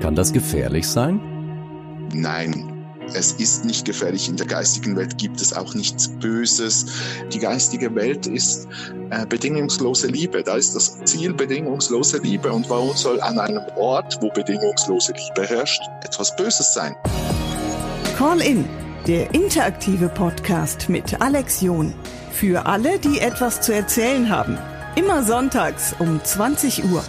Kann das gefährlich sein? Nein, es ist nicht gefährlich. In der geistigen Welt gibt es auch nichts Böses. Die geistige Welt ist äh, bedingungslose Liebe. Da ist das Ziel bedingungslose Liebe. Und warum soll an einem Ort, wo bedingungslose Liebe herrscht, etwas Böses sein? Call in, der interaktive Podcast mit Alex John. Für alle, die etwas zu erzählen haben. Immer sonntags um 20 Uhr.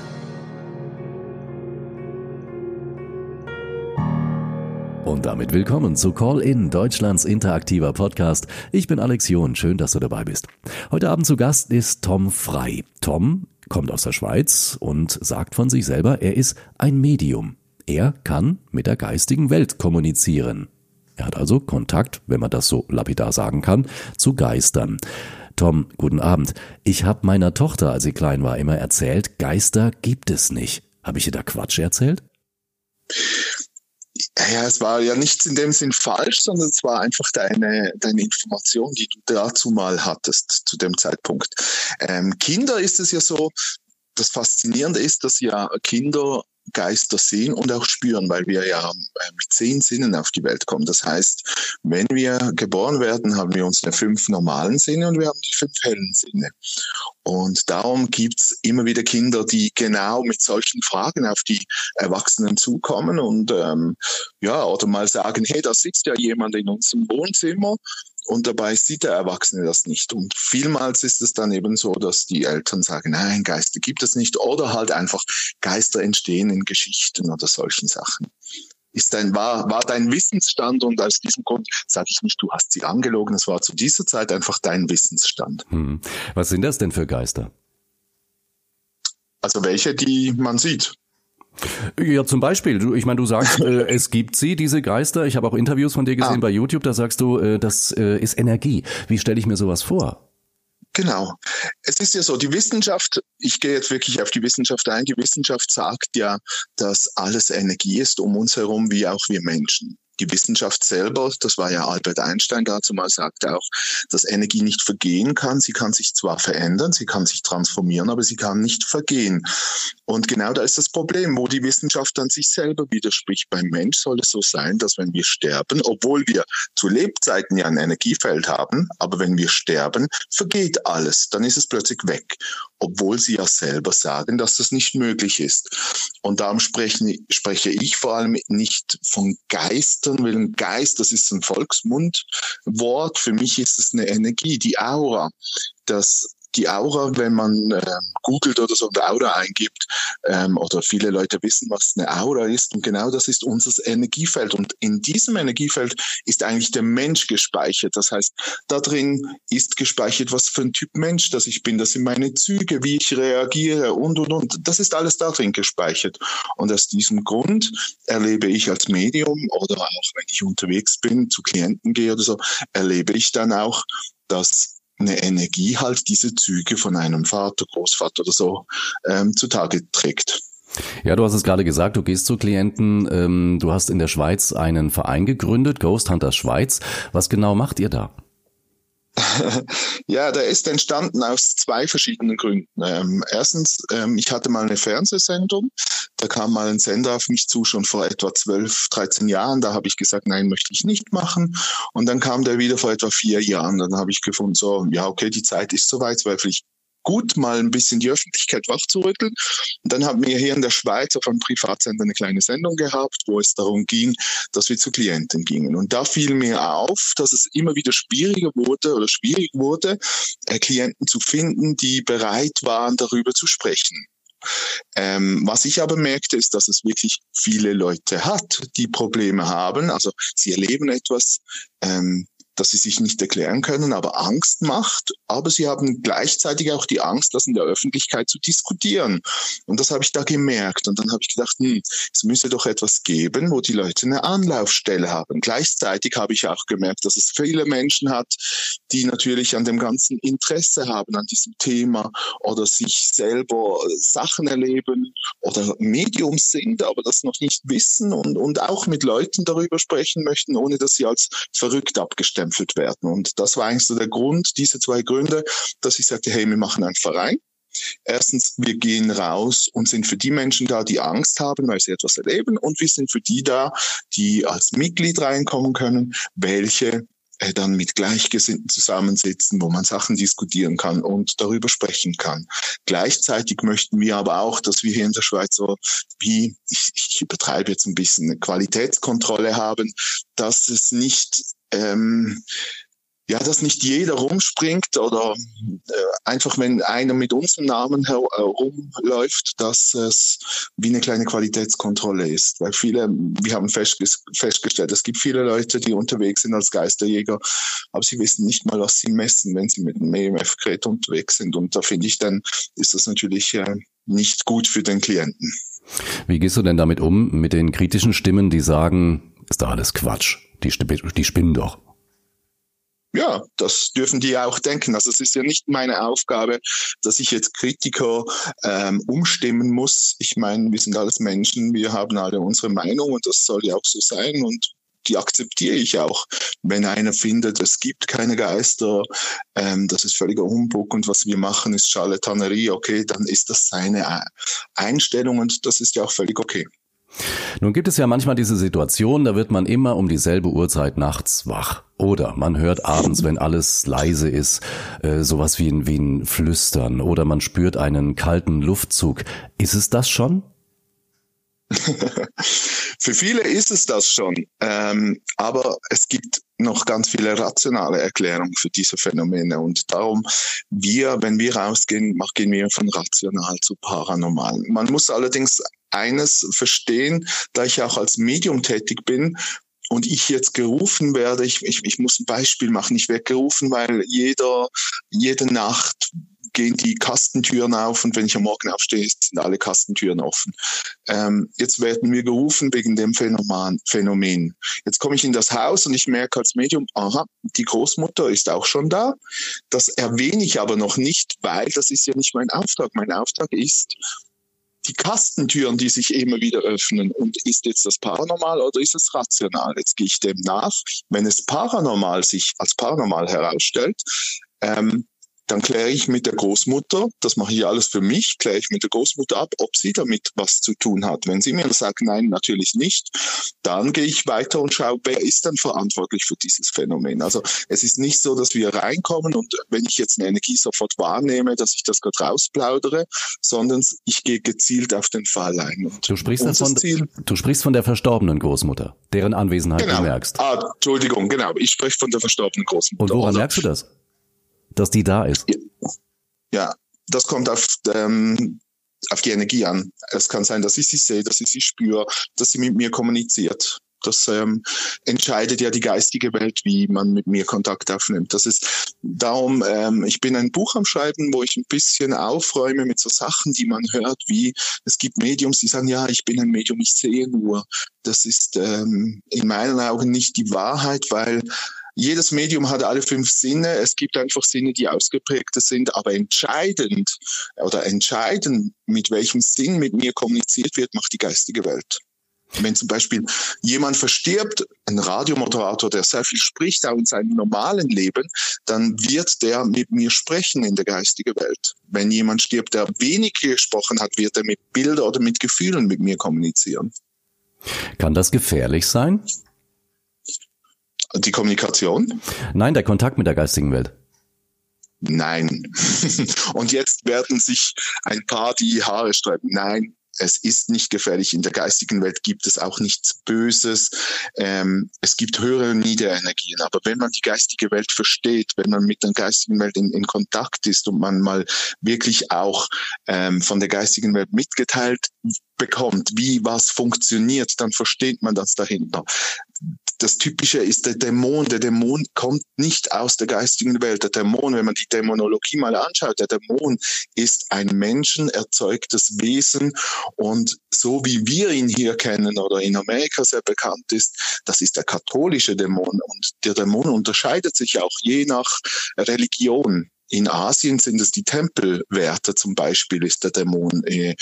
Und damit willkommen zu Call In, Deutschlands interaktiver Podcast. Ich bin Alex John, schön, dass du dabei bist. Heute Abend zu Gast ist Tom Frei. Tom kommt aus der Schweiz und sagt von sich selber, er ist ein Medium. Er kann mit der geistigen Welt kommunizieren. Er hat also Kontakt, wenn man das so lapidar sagen kann, zu Geistern. Tom, guten Abend. Ich habe meiner Tochter, als sie klein war, immer erzählt, Geister gibt es nicht. Habe ich ihr da Quatsch erzählt? Ja, es war ja nichts in dem Sinn falsch, sondern es war einfach deine, deine Information, die du dazu mal hattest, zu dem Zeitpunkt. Ähm, Kinder ist es ja so, das Faszinierende ist, dass ja Kinder Geister sehen und auch spüren, weil wir ja äh, mit zehn Sinnen auf die Welt kommen. Das heißt, wenn wir geboren werden, haben wir unsere fünf normalen Sinne und wir haben die fünf hellen Sinne. Und darum gibt's immer wieder Kinder, die genau mit solchen Fragen auf die Erwachsenen zukommen und ähm, ja, oder mal sagen, hey, da sitzt ja jemand in unserem Wohnzimmer und dabei sieht der Erwachsene das nicht. Und vielmals ist es dann eben so, dass die Eltern sagen, nein, Geister gibt es nicht. Oder halt einfach Geister entstehen in Geschichten oder solchen Sachen. Ist dein, war, war dein Wissensstand und aus diesem Grund sage ich nicht, du hast sie angelogen, es war zu dieser Zeit einfach dein Wissensstand. Hm. Was sind das denn für Geister? Also welche, die man sieht. Ja, zum Beispiel. Ich meine, du sagst, äh, es gibt sie, diese Geister. Ich habe auch Interviews von dir gesehen ah. bei YouTube. Da sagst du, äh, das äh, ist Energie. Wie stelle ich mir sowas vor? Genau. Es ist ja so, die Wissenschaft, ich gehe jetzt wirklich auf die Wissenschaft ein, die Wissenschaft sagt ja, dass alles Energie ist um uns herum, wie auch wir Menschen die Wissenschaft selber, das war ja Albert Einstein dazu mal, sagte auch, dass Energie nicht vergehen kann. Sie kann sich zwar verändern, sie kann sich transformieren, aber sie kann nicht vergehen. Und genau da ist das Problem, wo die Wissenschaft dann sich selber widerspricht. Beim Mensch soll es so sein, dass wenn wir sterben, obwohl wir zu Lebzeiten ja ein Energiefeld haben, aber wenn wir sterben, vergeht alles. Dann ist es plötzlich weg obwohl sie ja selber sagen, dass das nicht möglich ist. Und darum spreche, spreche ich vor allem nicht von Geistern, weil ein Geist, das ist ein Volksmundwort. Für mich ist es eine Energie, die Aura. Das die Aura, wenn man äh, googelt oder so und Aura eingibt, ähm, oder viele Leute wissen, was eine Aura ist. Und genau das ist unser Energiefeld. Und in diesem Energiefeld ist eigentlich der Mensch gespeichert. Das heißt, da drin ist gespeichert, was für ein Typ Mensch das ich bin. Das sind meine Züge, wie ich reagiere und, und, und. Das ist alles da drin gespeichert. Und aus diesem Grund erlebe ich als Medium oder auch wenn ich unterwegs bin, zu Klienten gehe oder so, erlebe ich dann auch, dass eine Energie halt diese Züge von einem Vater, Großvater oder so ähm, zutage trägt. Ja, du hast es gerade gesagt, du gehst zu Klienten, ähm, du hast in der Schweiz einen Verein gegründet, Ghost Hunters Schweiz. Was genau macht ihr da? Ja, der ist entstanden aus zwei verschiedenen Gründen. Ähm, erstens, ähm, ich hatte mal eine Fernsehsendung, da kam mal ein Sender auf mich zu, schon vor etwa 12, 13 Jahren. Da habe ich gesagt, nein, möchte ich nicht machen. Und dann kam der wieder vor etwa vier Jahren. Dann habe ich gefunden, so, ja, okay, die Zeit ist soweit, wäre vielleicht gut, mal ein bisschen die Öffentlichkeit wachzurütteln. Und dann haben wir hier in der Schweiz auf einem Privatsender eine kleine Sendung gehabt, wo es darum ging, dass wir zu Klienten gingen. Und da fiel mir auf, dass es immer wieder schwieriger wurde oder schwierig wurde, äh, Klienten zu finden, die bereit waren, darüber zu sprechen. Ähm, was ich aber merkte, ist, dass es wirklich viele Leute hat, die Probleme haben. Also sie erleben etwas, ähm, dass sie sich nicht erklären können, aber Angst macht. Aber sie haben gleichzeitig auch die Angst, das in der Öffentlichkeit zu diskutieren. Und das habe ich da gemerkt. Und dann habe ich gedacht, hm, es müsse doch etwas geben, wo die Leute eine Anlaufstelle haben. Gleichzeitig habe ich auch gemerkt, dass es viele Menschen hat, die natürlich an dem ganzen Interesse haben, an diesem Thema oder sich selber Sachen erleben oder Mediums sind, aber das noch nicht wissen und, und auch mit Leuten darüber sprechen möchten, ohne dass sie als verrückt abgestellt abgestempelt werden. Und das war eigentlich so der Grund, diese zwei Gründe, dass ich sagte, hey, wir machen einen Verein. Erstens, wir gehen raus und sind für die Menschen da, die Angst haben, weil sie etwas erleben. Und wir sind für die da, die als Mitglied reinkommen können, welche äh, dann mit Gleichgesinnten zusammensitzen, wo man Sachen diskutieren kann und darüber sprechen kann. Gleichzeitig möchten wir aber auch, dass wir hier in der Schweiz so wie, ich, ich übertreibe jetzt ein bisschen, eine Qualitätskontrolle haben, dass es nicht ähm, ja, dass nicht jeder rumspringt oder äh, einfach, wenn einer mit unserem Namen herumläuft, dass es wie eine kleine Qualitätskontrolle ist. Weil viele, wir haben festgestellt, es gibt viele Leute, die unterwegs sind als Geisterjäger, aber sie wissen nicht mal, was sie messen, wenn sie mit einem EMF-Gerät unterwegs sind. Und da finde ich dann, ist das natürlich äh, nicht gut für den Klienten. Wie gehst du denn damit um, mit den kritischen Stimmen, die sagen, ist doch alles Quatsch, die, die spinnen doch? Ja, das dürfen die auch denken. Also es ist ja nicht meine Aufgabe, dass ich jetzt Kritiker ähm, umstimmen muss. Ich meine, wir sind alles Menschen, wir haben alle unsere Meinung und das soll ja auch so sein und die akzeptiere ich auch. Wenn einer findet, es gibt keine Geister, ähm, das ist völliger Humbug und was wir machen ist Charlatanerie, okay, dann ist das seine Einstellung und das ist ja auch völlig okay. Nun gibt es ja manchmal diese Situation, da wird man immer um dieselbe Uhrzeit nachts wach. Oder man hört abends, wenn alles leise ist, äh, sowas wie ein, wie ein Flüstern. Oder man spürt einen kalten Luftzug. Ist es das schon? Für viele ist es das schon. Ähm, aber es gibt noch ganz viele rationale Erklärungen für diese Phänomene. Und darum, wir, wenn wir rausgehen, gehen wir von rational zu paranormal. Man muss allerdings eines verstehen, da ich auch als Medium tätig bin, und ich jetzt gerufen werde, ich, ich, ich muss ein Beispiel machen, ich werde gerufen, weil jeder, jede Nacht gehen die Kastentüren auf und wenn ich am Morgen aufstehe, sind alle Kastentüren offen. Ähm, jetzt werden wir gerufen wegen dem Phänomen, Phänomen. Jetzt komme ich in das Haus und ich merke als Medium, aha, die Großmutter ist auch schon da. Das erwähne ich aber noch nicht, weil das ist ja nicht mein Auftrag. Mein Auftrag ist, die Kastentüren, die sich immer wieder öffnen. Und ist jetzt das paranormal oder ist es rational? Jetzt gehe ich dem nach. Wenn es paranormal sich als paranormal herausstellt, ähm, dann kläre ich mit der Großmutter, das mache ich alles für mich, kläre ich mit der Großmutter ab, ob sie damit was zu tun hat. Wenn sie mir sagt, nein, natürlich nicht, dann gehe ich weiter und schaue, wer ist denn verantwortlich für dieses Phänomen. Also es ist nicht so, dass wir reinkommen und wenn ich jetzt eine Energie sofort wahrnehme, dass ich das gerade rausplaudere, sondern ich gehe gezielt auf den Fall ein. Und du sprichst, davon, Ziel, du sprichst von der verstorbenen Großmutter, deren Anwesenheit genau. du merkst. Ah, Entschuldigung, genau. Ich spreche von der verstorbenen Großmutter. Und woran also, merkst du das? Dass die da ist. Ja, das kommt auf, ähm, auf die Energie an. Es kann sein, dass ich sie sehe, dass ich sie spüre, dass sie mit mir kommuniziert. Das ähm, entscheidet ja die geistige Welt, wie man mit mir Kontakt aufnimmt. Das ist darum, ähm, ich bin ein Buch am Schreiben, wo ich ein bisschen aufräume mit so Sachen, die man hört, wie es gibt Mediums, die sagen, ja, ich bin ein Medium, ich sehe nur. Das ist ähm, in meinen Augen nicht die Wahrheit, weil jedes Medium hat alle fünf Sinne. Es gibt einfach Sinne, die ausgeprägter sind, aber entscheidend oder entscheidend, mit welchem Sinn mit mir kommuniziert wird, macht die geistige Welt. Wenn zum Beispiel jemand verstirbt, ein Radiomoderator, der sehr viel spricht, auch in seinem normalen Leben, dann wird der mit mir sprechen in der geistigen Welt. Wenn jemand stirbt, der wenig gesprochen hat, wird er mit Bildern oder mit Gefühlen mit mir kommunizieren. Kann das gefährlich sein? Die Kommunikation? Nein, der Kontakt mit der geistigen Welt. Nein. Und jetzt werden sich ein paar die Haare sträuben. Nein, es ist nicht gefährlich. In der geistigen Welt gibt es auch nichts Böses. Ähm, es gibt höhere und niedere Energien. Aber wenn man die geistige Welt versteht, wenn man mit der geistigen Welt in, in Kontakt ist und man mal wirklich auch ähm, von der geistigen Welt mitgeteilt bekommt, wie was funktioniert, dann versteht man das dahinter das Typische ist der Dämon. Der Dämon kommt nicht aus der geistigen Welt. Der Dämon, wenn man die Dämonologie mal anschaut, der Dämon ist ein menschenerzeugtes Wesen und so wie wir ihn hier kennen oder in Amerika sehr bekannt ist, das ist der katholische Dämon und der Dämon unterscheidet sich auch je nach Religion. In Asien sind es die Tempelwärter zum Beispiel, ist der Dämon. Äh,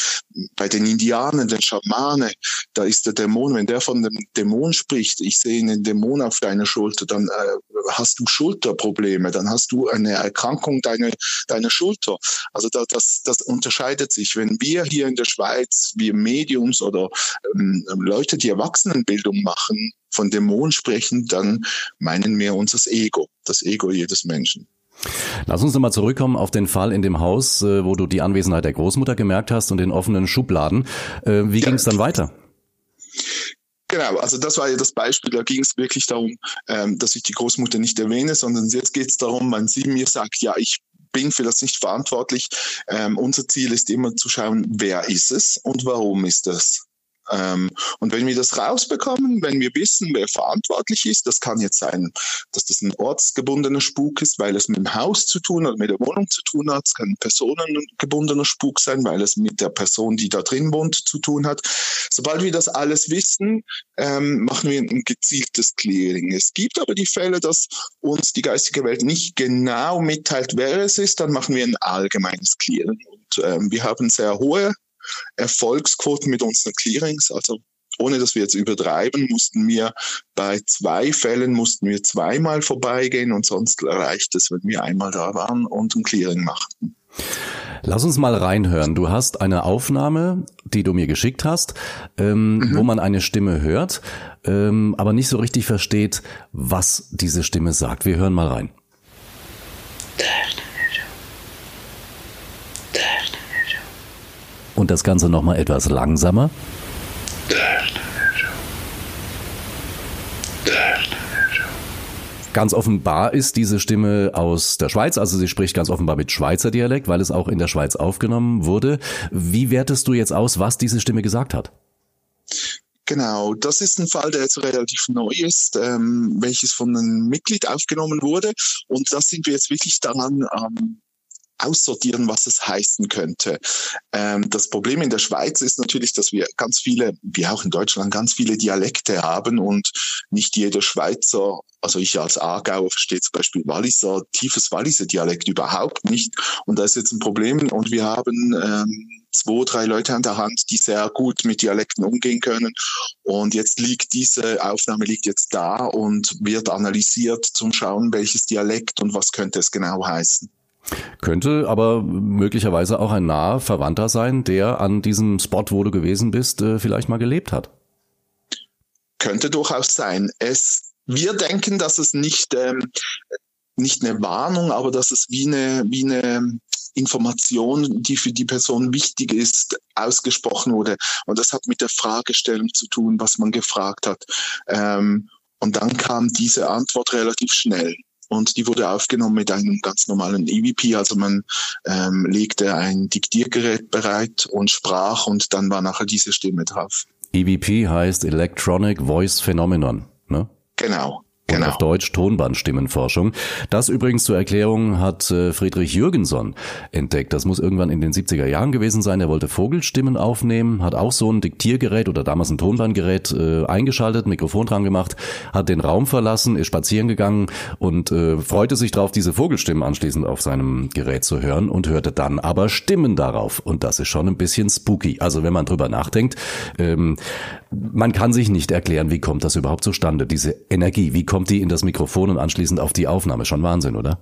bei den Indianern, den Schamane, da ist der Dämon, wenn der von dem Dämon spricht, ich sehe einen Dämon auf deiner Schulter, dann äh, hast du Schulterprobleme, dann hast du eine Erkrankung deiner, deiner Schulter. Also da, das, das unterscheidet sich. Wenn wir hier in der Schweiz, wir Mediums oder ähm, Leute, die Erwachsenenbildung machen, von Dämon sprechen, dann meinen wir unser Ego, das Ego jedes Menschen. Lass uns nochmal zurückkommen auf den Fall in dem Haus, äh, wo du die Anwesenheit der Großmutter gemerkt hast und den offenen Schubladen. Äh, wie ging es dann weiter? Genau, also das war ja das Beispiel, da ging es wirklich darum, ähm, dass ich die Großmutter nicht erwähne, sondern jetzt geht es darum, wenn sie mir sagt, ja, ich bin für das nicht verantwortlich. Ähm, unser Ziel ist immer zu schauen, wer ist es und warum ist es. Ähm, und wenn wir das rausbekommen, wenn wir wissen, wer verantwortlich ist, das kann jetzt sein, dass das ein ortsgebundener Spuk ist, weil es mit dem Haus zu tun hat, mit der Wohnung zu tun hat. Es kann ein personengebundener Spuk sein, weil es mit der Person, die da drin wohnt, zu tun hat. Sobald wir das alles wissen, ähm, machen wir ein gezieltes Clearing. Es gibt aber die Fälle, dass uns die geistige Welt nicht genau mitteilt, wer es ist, dann machen wir ein allgemeines Clearing. Und ähm, wir haben sehr hohe Erfolgsquoten mit unseren Clearings. Also ohne dass wir jetzt übertreiben, mussten wir bei zwei Fällen mussten wir zweimal vorbeigehen und sonst reicht es, wenn wir einmal da waren und ein Clearing machten. Lass uns mal reinhören. Du hast eine Aufnahme, die du mir geschickt hast, ähm, mhm. wo man eine Stimme hört, ähm, aber nicht so richtig versteht, was diese Stimme sagt. Wir hören mal rein. Und das Ganze nochmal etwas langsamer. Ganz offenbar ist diese Stimme aus der Schweiz, also sie spricht ganz offenbar mit Schweizer Dialekt, weil es auch in der Schweiz aufgenommen wurde. Wie wertest du jetzt aus, was diese Stimme gesagt hat? Genau, das ist ein Fall, der jetzt relativ neu ist, ähm, welches von einem Mitglied aufgenommen wurde. Und da sind wir jetzt wirklich daran, ähm, aussortieren, was es heißen könnte. Ähm, das Problem in der Schweiz ist natürlich, dass wir ganz viele, wie auch in Deutschland, ganz viele Dialekte haben und nicht jeder Schweizer, also ich als Aargauer verstehe zum Beispiel Walliser, tiefes Walliser Dialekt überhaupt nicht. Und da ist jetzt ein Problem und wir haben ähm, zwei, drei Leute an der Hand, die sehr gut mit Dialekten umgehen können. Und jetzt liegt diese Aufnahme liegt jetzt da und wird analysiert zum Schauen, welches Dialekt und was könnte es genau heißen. Könnte aber möglicherweise auch ein naher Verwandter sein, der an diesem Spot, wo du gewesen bist, äh, vielleicht mal gelebt hat. Könnte durchaus sein. Es, wir denken, dass es nicht, ähm, nicht eine Warnung, aber dass es wie eine, wie eine Information, die für die Person wichtig ist, ausgesprochen wurde. Und das hat mit der Fragestellung zu tun, was man gefragt hat. Ähm, und dann kam diese Antwort relativ schnell und die wurde aufgenommen mit einem ganz normalen EVP. Also man ähm, legte ein Diktiergerät bereit und sprach und dann war nachher diese Stimme drauf. EVP heißt Electronic Voice Phenomenon, ne? Genau. Genau. Und auf Deutsch Tonbandstimmenforschung. Das übrigens zur Erklärung hat äh, Friedrich Jürgenson entdeckt. Das muss irgendwann in den 70er Jahren gewesen sein. Er wollte Vogelstimmen aufnehmen, hat auch so ein Diktiergerät oder damals ein Tonbandgerät äh, eingeschaltet, Mikrofon dran gemacht, hat den Raum verlassen, ist spazieren gegangen und äh, freute sich drauf, diese Vogelstimmen anschließend auf seinem Gerät zu hören und hörte dann aber Stimmen darauf. Und das ist schon ein bisschen spooky. Also wenn man drüber nachdenkt, ähm, man kann sich nicht erklären, wie kommt das überhaupt zustande, diese Energie, wie kommt kommt die in das Mikrofon und anschließend auf die Aufnahme. Schon Wahnsinn, oder?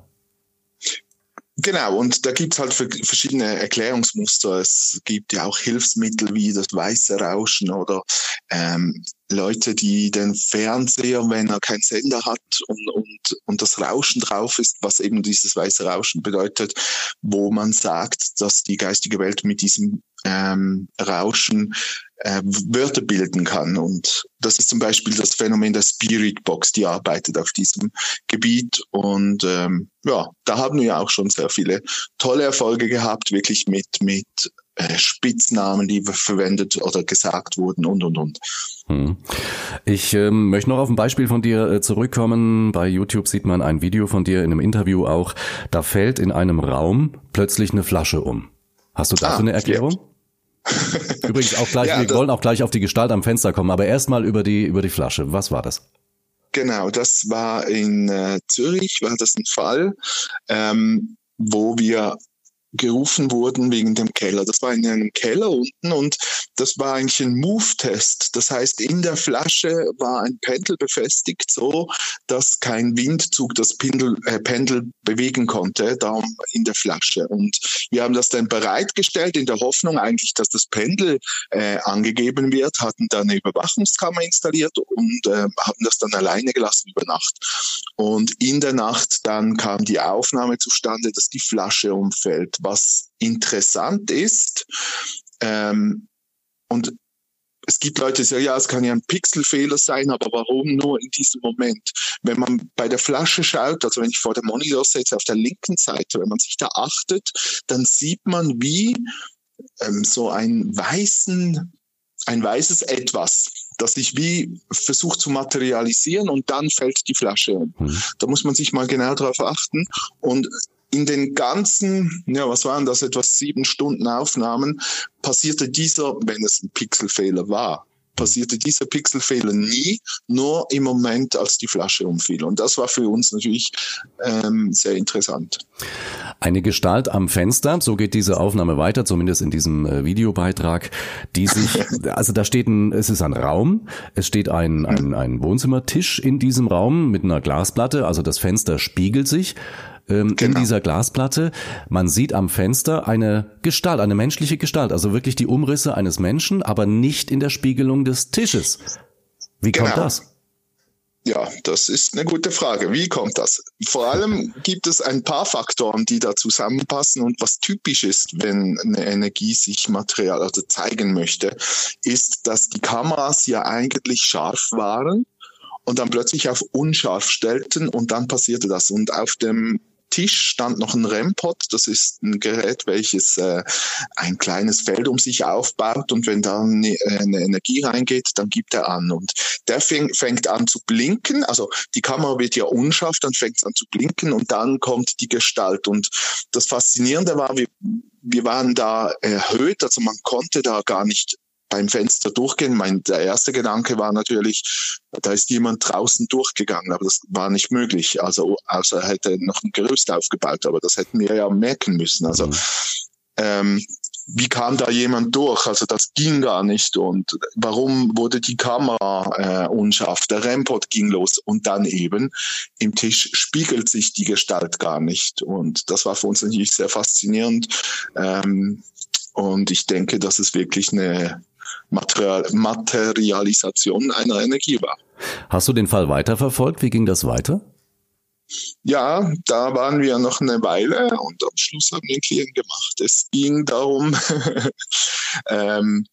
Genau, und da gibt es halt verschiedene Erklärungsmuster. Es gibt ja auch Hilfsmittel wie das weiße Rauschen oder ähm, Leute, die den Fernseher, wenn er keinen Sender hat und, und, und das Rauschen drauf ist, was eben dieses weiße Rauschen bedeutet, wo man sagt, dass die geistige Welt mit diesem ähm, Rauschen äh, Wörter bilden kann. Und das ist zum Beispiel das Phänomen der Spirit Box, die arbeitet auf diesem Gebiet. Und ähm, ja, da haben wir auch schon sehr viele tolle Erfolge gehabt, wirklich mit, mit äh, Spitznamen, die verwendet oder gesagt wurden und und und. Hm. Ich ähm, möchte noch auf ein Beispiel von dir äh, zurückkommen. Bei YouTube sieht man ein Video von dir in einem Interview auch. Da fällt in einem Raum plötzlich eine Flasche um. Hast du dafür ah, eine Erklärung? Ja. Übrigens auch gleich, ja, wir wollen auch gleich auf die Gestalt am Fenster kommen, aber erstmal über die, über die Flasche. Was war das? Genau, das war in äh, Zürich, war das ein Fall. Ähm, wo wir gerufen wurden wegen dem Keller. Das war in einem Keller unten und das war eigentlich ein Move-Test. Das heißt, in der Flasche war ein Pendel befestigt, so dass kein Windzug das Pendel, äh, Pendel bewegen konnte, darum in der Flasche. Und wir haben das dann bereitgestellt in der Hoffnung eigentlich, dass das Pendel äh, angegeben wird, hatten dann eine Überwachungskammer installiert und äh, haben das dann alleine gelassen über Nacht. Und in der Nacht dann kam die Aufnahme zustande, dass die Flasche umfällt was interessant ist. Ähm, und es gibt Leute, die sagen, ja, es kann ja ein Pixelfehler sein, aber warum nur in diesem Moment? Wenn man bei der Flasche schaut, also wenn ich vor dem Monitor sitze, auf der linken Seite, wenn man sich da achtet, dann sieht man, wie ähm, so ein weißen, ein weißes Etwas, das sich wie versucht zu materialisieren und dann fällt die Flasche um. Mhm. Da muss man sich mal genau darauf achten. Und in den ganzen, ja, was waren das, etwas sieben Stunden Aufnahmen, passierte dieser, wenn es ein Pixelfehler war, passierte dieser Pixelfehler nie, nur im Moment, als die Flasche umfiel. Und das war für uns natürlich ähm, sehr interessant. Eine Gestalt am Fenster, so geht diese Aufnahme weiter, zumindest in diesem äh, Videobeitrag, die sich, also da steht ein, es ist ein Raum, es steht ein, ein, ein Wohnzimmertisch in diesem Raum mit einer Glasplatte, also das Fenster spiegelt sich ähm, genau. in dieser Glasplatte. Man sieht am Fenster eine Gestalt, eine menschliche Gestalt, also wirklich die Umrisse eines Menschen, aber nicht in der Spiegelung des Tisches. Wie kommt genau. das? Ja, das ist eine gute Frage. Wie kommt das? Vor allem gibt es ein paar Faktoren, die da zusammenpassen und was typisch ist, wenn eine Energie sich Material also zeigen möchte, ist, dass die Kameras ja eigentlich scharf waren und dann plötzlich auf unscharf stellten und dann passierte das. Und auf dem Tisch stand noch ein REM-Pod. Das ist ein Gerät, welches äh, ein kleines Feld um sich aufbaut und wenn da eine, äh, eine Energie reingeht, dann gibt er an. Und der fäng, fängt an zu blinken. Also die Kamera wird ja unscharf, dann fängt es an zu blinken und dann kommt die Gestalt. Und das Faszinierende war, wir, wir waren da erhöht, also man konnte da gar nicht beim Fenster durchgehen. Mein, der erste Gedanke war natürlich, da ist jemand draußen durchgegangen, aber das war nicht möglich. Also, außer er hätte noch ein Gerüst aufgebaut, aber das hätten wir ja merken müssen. Also, mhm. ähm, wie kam da jemand durch? Also das ging gar nicht. Und warum wurde die Kamera äh, unscharf? Der Rampot ging los und dann eben im Tisch spiegelt sich die Gestalt gar nicht. Und das war für uns natürlich sehr faszinierend. Ähm, und ich denke, dass es wirklich eine Material Materialisation einer Energie war. Hast du den Fall weiterverfolgt? Wie ging das weiter? Ja, da waren wir noch eine Weile und am Schluss haben wir einen Klient gemacht. Es ging darum, ähm,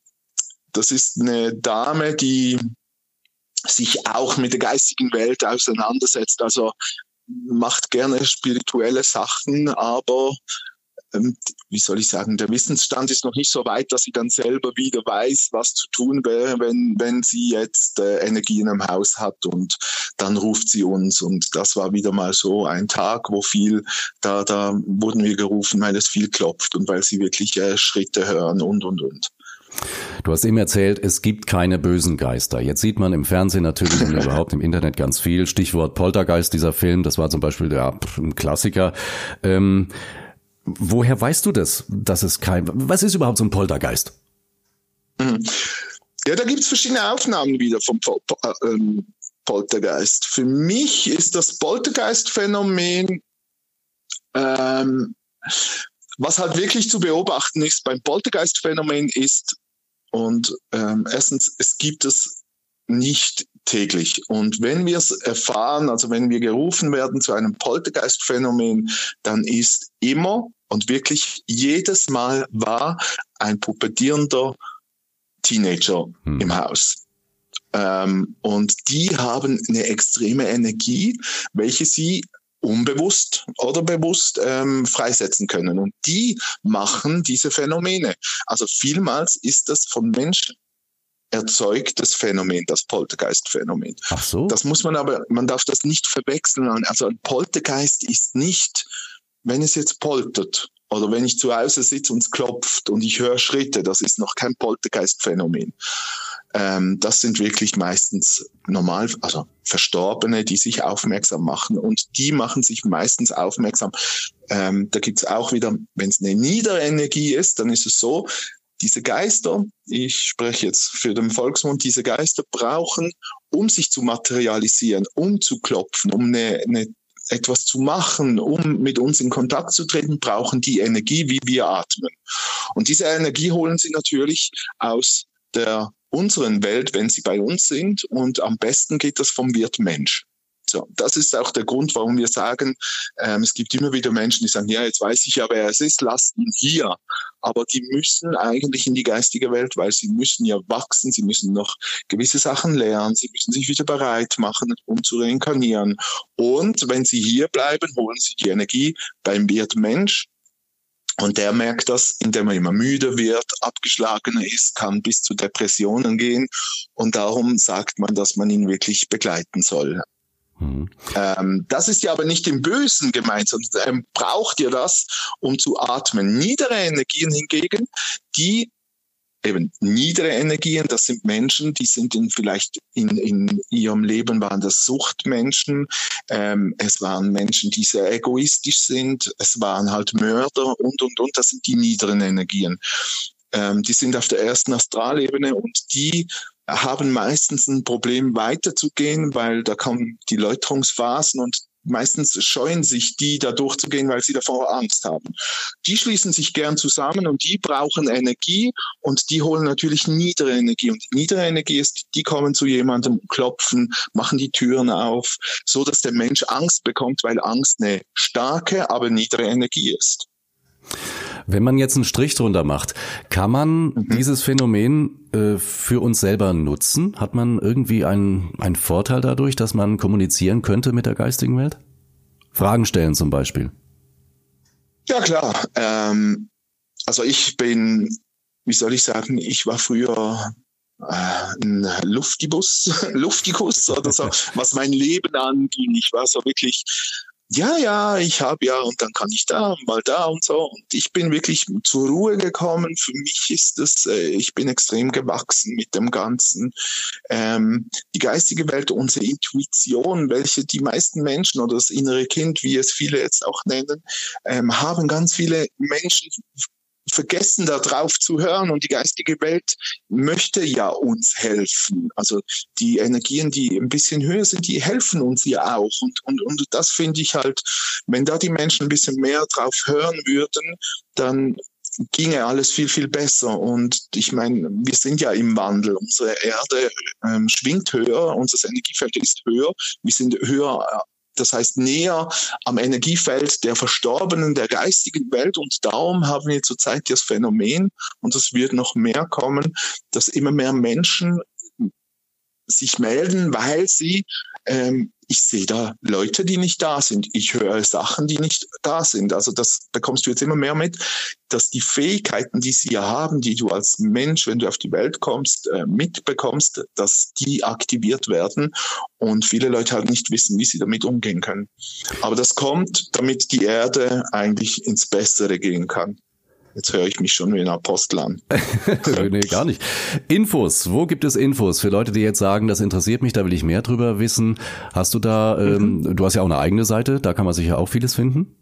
das ist eine Dame, die sich auch mit der geistigen Welt auseinandersetzt, also macht gerne spirituelle Sachen, aber wie soll ich sagen, der Wissensstand ist noch nicht so weit, dass sie dann selber wieder weiß, was zu tun wäre, wenn, wenn sie jetzt äh, Energie in einem Haus hat und dann ruft sie uns. Und das war wieder mal so ein Tag, wo viel, da, da wurden wir gerufen, weil es viel klopft und weil sie wirklich äh, Schritte hören und, und, und. Du hast eben erzählt, es gibt keine bösen Geister. Jetzt sieht man im Fernsehen natürlich und überhaupt im Internet ganz viel. Stichwort Poltergeist, dieser Film, das war zum Beispiel der ein Klassiker. Ähm, Woher weißt du das, dass es kein, was ist überhaupt so ein Poltergeist? Mhm. Ja, da gibt es verschiedene Aufnahmen wieder vom Pol äh, ähm, Poltergeist. Für mich ist das Poltergeist-Phänomen, ähm, was halt wirklich zu beobachten ist beim Poltergeist-Phänomen ist, und ähm, erstens, es gibt es nicht täglich. Und wenn wir es erfahren, also wenn wir gerufen werden zu einem Poltergeistphänomen, dann ist immer und wirklich jedes Mal war ein pubertierender Teenager hm. im Haus. Ähm, und die haben eine extreme Energie, welche sie unbewusst oder bewusst ähm, freisetzen können. Und die machen diese Phänomene. Also vielmals ist das von Erzeugtes Phänomen, das Poltergeist-Phänomen. Ach so. Das muss man aber, man darf das nicht verwechseln. Also ein Poltergeist ist nicht, wenn es jetzt poltert oder wenn ich zu Hause sitze und es klopft und ich höre Schritte, das ist noch kein Poltergeist-Phänomen. ähm, das sind wirklich meistens normal, also Verstorbene, die sich aufmerksam machen und die machen sich meistens aufmerksam. Ähm, da gibt's auch wieder, wenn es eine niedere Energie ist, dann ist es so, diese Geister, ich spreche jetzt für den Volksmund, diese Geister brauchen, um sich zu materialisieren, um zu klopfen, um eine, eine etwas zu machen, um mit uns in Kontakt zu treten, brauchen die Energie, wie wir atmen. Und diese Energie holen sie natürlich aus der unseren Welt, wenn sie bei uns sind. Und am besten geht das vom Wirt Mensch. So, das ist auch der Grund, warum wir sagen, ähm, es gibt immer wieder Menschen, die sagen, ja, jetzt weiß ich ja, wer es ist, lasst ihn hier. Aber die müssen eigentlich in die geistige Welt, weil sie müssen ja wachsen, sie müssen noch gewisse Sachen lernen, sie müssen sich wieder bereit machen, um zu reinkarnieren. Und wenn sie hier bleiben, holen sie die Energie beim Wirt Mensch und der merkt das, indem er immer müde wird, abgeschlagener ist, kann bis zu Depressionen gehen. Und darum sagt man, dass man ihn wirklich begleiten soll. Ähm, das ist ja aber nicht im Bösen gemeint, sondern er braucht ja das, um zu atmen. Niedere Energien hingegen, die eben niedere Energien, das sind Menschen, die sind in vielleicht in, in ihrem Leben waren das Suchtmenschen, ähm, es waren Menschen, die sehr egoistisch sind, es waren halt Mörder und und und, das sind die niederen Energien. Ähm, die sind auf der ersten Astralebene und die haben meistens ein Problem weiterzugehen, weil da kommen die Läuterungsphasen und meistens scheuen sich die, da durchzugehen, weil sie davor Angst haben. Die schließen sich gern zusammen und die brauchen Energie und die holen natürlich niedere Energie. Und die niedere Energie ist, die kommen zu jemandem, klopfen, machen die Türen auf, so dass der Mensch Angst bekommt, weil Angst eine starke, aber niedere Energie ist. Wenn man jetzt einen Strich drunter macht, kann man mhm. dieses Phänomen äh, für uns selber nutzen? Hat man irgendwie einen, einen Vorteil dadurch, dass man kommunizieren könnte mit der geistigen Welt? Fragen stellen zum Beispiel. Ja klar. Ähm, also ich bin, wie soll ich sagen, ich war früher äh, ein Luftibus, Luftikus oder so, was mein Leben anging. Ich war so wirklich ja, ja, ich habe ja und dann kann ich da mal da und so. Und ich bin wirklich zur Ruhe gekommen. Für mich ist es, äh, ich bin extrem gewachsen mit dem Ganzen. Ähm, die geistige Welt, unsere Intuition, welche die meisten Menschen oder das innere Kind, wie es viele jetzt auch nennen, ähm, haben ganz viele Menschen vergessen, darauf zu hören. Und die geistige Welt möchte ja uns helfen. Also die Energien, die ein bisschen höher sind, die helfen uns ja auch. Und, und, und das finde ich halt, wenn da die Menschen ein bisschen mehr drauf hören würden, dann ginge alles viel, viel besser. Und ich meine, wir sind ja im Wandel. Unsere Erde ähm, schwingt höher, unser Energiefeld ist höher, wir sind höher das heißt näher am Energiefeld der Verstorbenen, der geistigen Welt. Und darum haben wir zurzeit das Phänomen, und es wird noch mehr kommen, dass immer mehr Menschen sich melden, weil sie ähm, ich sehe da Leute, die nicht da sind. Ich höre Sachen, die nicht da sind. Also das bekommst du jetzt immer mehr mit, dass die Fähigkeiten, die sie ja haben, die du als Mensch, wenn du auf die Welt kommst, äh, mitbekommst, dass die aktiviert werden und viele Leute halt nicht wissen, wie sie damit umgehen können. Aber das kommt, damit die Erde eigentlich ins Bessere gehen kann. Jetzt höre ich mich schon wie ein Apostel an. nee, gar nicht. Infos, wo gibt es Infos für Leute, die jetzt sagen, das interessiert mich, da will ich mehr drüber wissen? Hast du da, ähm, mhm. du hast ja auch eine eigene Seite, da kann man sicher auch vieles finden?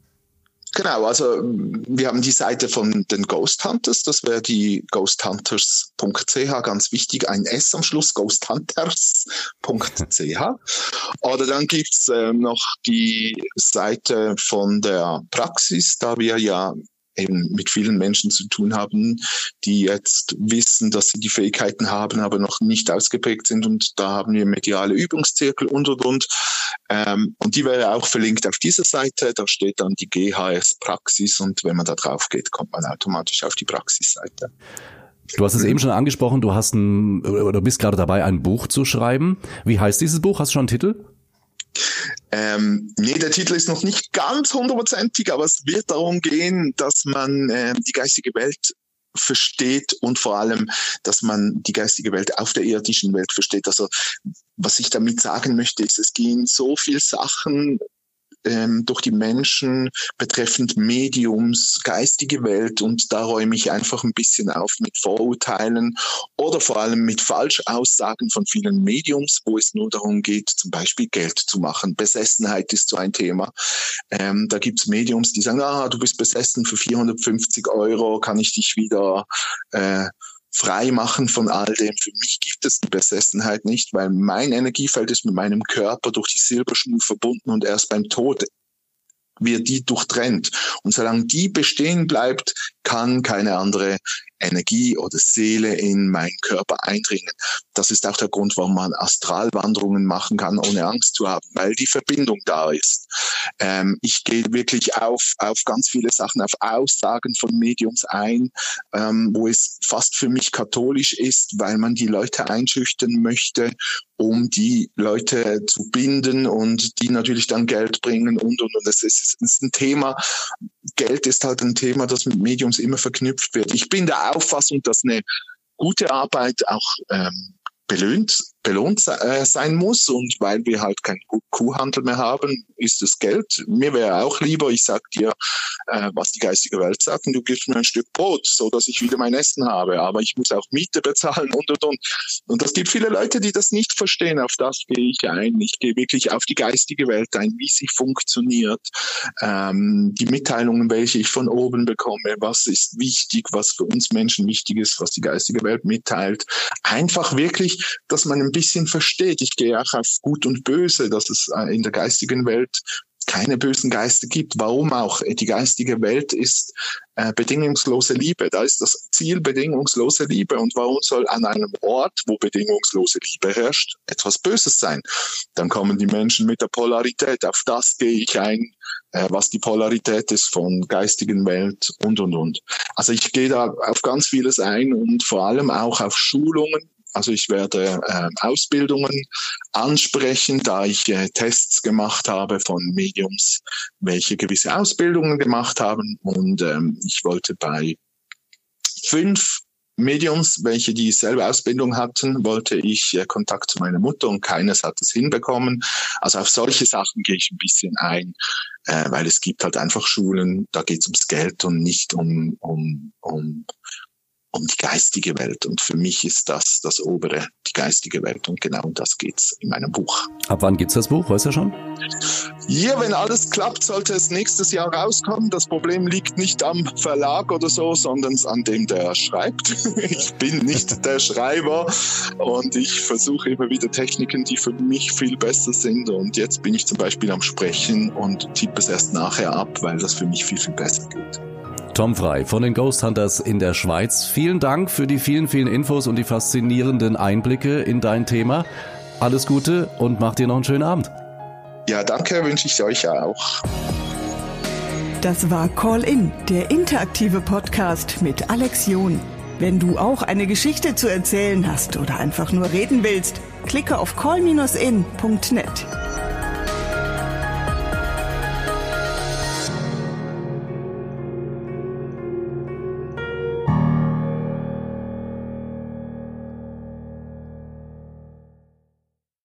Genau, also wir haben die Seite von den Ghost Hunters, das wäre die ghosthunters.ch, ganz wichtig, ein S am Schluss, ghosthunters.ch. Oder dann gibt's äh, noch die Seite von der Praxis, da wir ja eben mit vielen Menschen zu tun haben, die jetzt wissen, dass sie die Fähigkeiten haben, aber noch nicht ausgeprägt sind. Und da haben wir mediale Übungszirkel und und und. Ähm, und die wäre auch verlinkt auf dieser Seite. Da steht dann die GHS Praxis und wenn man da drauf geht, kommt man automatisch auf die Praxisseite. Du hast es eben schon angesprochen, du hast ein, oder bist gerade dabei, ein Buch zu schreiben. Wie heißt dieses Buch? Hast du schon einen Titel? Ähm, nee, der Titel ist noch nicht ganz hundertprozentig, aber es wird darum gehen, dass man äh, die geistige Welt versteht und vor allem, dass man die geistige Welt auf der irdischen Welt versteht. Also was ich damit sagen möchte, ist, es gehen so viele Sachen ähm, durch die Menschen betreffend Mediums, geistige Welt und da räume ich einfach ein bisschen auf mit Vorurteilen oder vor allem mit Falschaussagen von vielen Mediums, wo es nur darum geht, zum Beispiel Geld zu machen. Besessenheit ist so ein Thema. Ähm, da gibt's Mediums, die sagen, ah, du bist besessen für 450 Euro, kann ich dich wieder äh, frei machen von all dem. Für mich gibt es die Besessenheit nicht, weil mein Energiefeld ist mit meinem Körper durch die Silberschnur verbunden und erst beim Tod wird die durchtrennt. Und solange die bestehen bleibt, kann keine andere Energie oder Seele in meinen Körper eindringen. Das ist auch der Grund, warum man Astralwanderungen machen kann, ohne Angst zu haben, weil die Verbindung da ist. Ähm, ich gehe wirklich auf, auf ganz viele Sachen, auf Aussagen von Mediums ein, ähm, wo es fast für mich katholisch ist, weil man die Leute einschüchtern möchte, um die Leute zu binden und die natürlich dann Geld bringen und, und, und. Das ist, ist ein Thema. Geld ist halt ein Thema, das mit Mediums immer verknüpft wird. Ich bin der Auffassung, dass eine gute Arbeit auch ähm, belohnt, belohnt äh, sein muss. Und weil wir halt keinen Kuhhandel mehr haben, ist es Geld. Mir wäre auch lieber, ich sag dir, äh, was die geistige Welt sagt, und du gibst mir ein Stück Brot, so dass ich wieder mein Essen habe. Aber ich muss auch Miete bezahlen und und und. Und es gibt viele Leute, die das nicht verstehen. Auf das gehe ich ein. Ich gehe wirklich auf die geistige Welt ein, wie sie funktioniert, ähm, die Mitteilungen, welche ich von oben bekomme, was ist wichtig, was für uns Menschen wichtig ist, was die geistige Welt mitteilt. Einfach wirklich, dass man bisschen versteht. Ich gehe auch auf Gut und Böse, dass es äh, in der geistigen Welt keine bösen Geister gibt. Warum auch? Die geistige Welt ist äh, bedingungslose Liebe. Da ist das Ziel bedingungslose Liebe. Und warum soll an einem Ort, wo bedingungslose Liebe herrscht, etwas Böses sein? Dann kommen die Menschen mit der Polarität. Auf das gehe ich ein, äh, was die Polarität ist von geistigen Welt und, und, und. Also ich gehe da auf ganz vieles ein und vor allem auch auf Schulungen, also ich werde äh, Ausbildungen ansprechen, da ich äh, Tests gemacht habe von Mediums, welche gewisse Ausbildungen gemacht haben. Und ähm, ich wollte bei fünf Mediums, welche dieselbe Ausbildung hatten, wollte ich äh, Kontakt zu meiner Mutter und keines hat es hinbekommen. Also auf solche Sachen gehe ich ein bisschen ein, äh, weil es gibt halt einfach Schulen, da geht es ums Geld und nicht um, um, um um die geistige Welt. Und für mich ist das das obere, die geistige Welt. Und genau um das geht's in meinem Buch. Ab wann gibt's das Buch? Weißt du schon? Ja, wenn alles klappt, sollte es nächstes Jahr rauskommen. Das Problem liegt nicht am Verlag oder so, sondern an dem, der schreibt. Ich bin nicht der Schreiber und ich versuche immer wieder Techniken, die für mich viel besser sind. Und jetzt bin ich zum Beispiel am Sprechen und tippe es erst nachher ab, weil das für mich viel, viel besser geht. Tom Frei von den Ghost Hunters in der Schweiz. Vielen Dank für die vielen, vielen Infos und die faszinierenden Einblicke in dein Thema. Alles Gute und mach dir noch einen schönen Abend. Ja, danke, wünsche ich euch auch. Das war Call In, der interaktive Podcast mit Alex John. Wenn du auch eine Geschichte zu erzählen hast oder einfach nur reden willst, klicke auf call-in.net.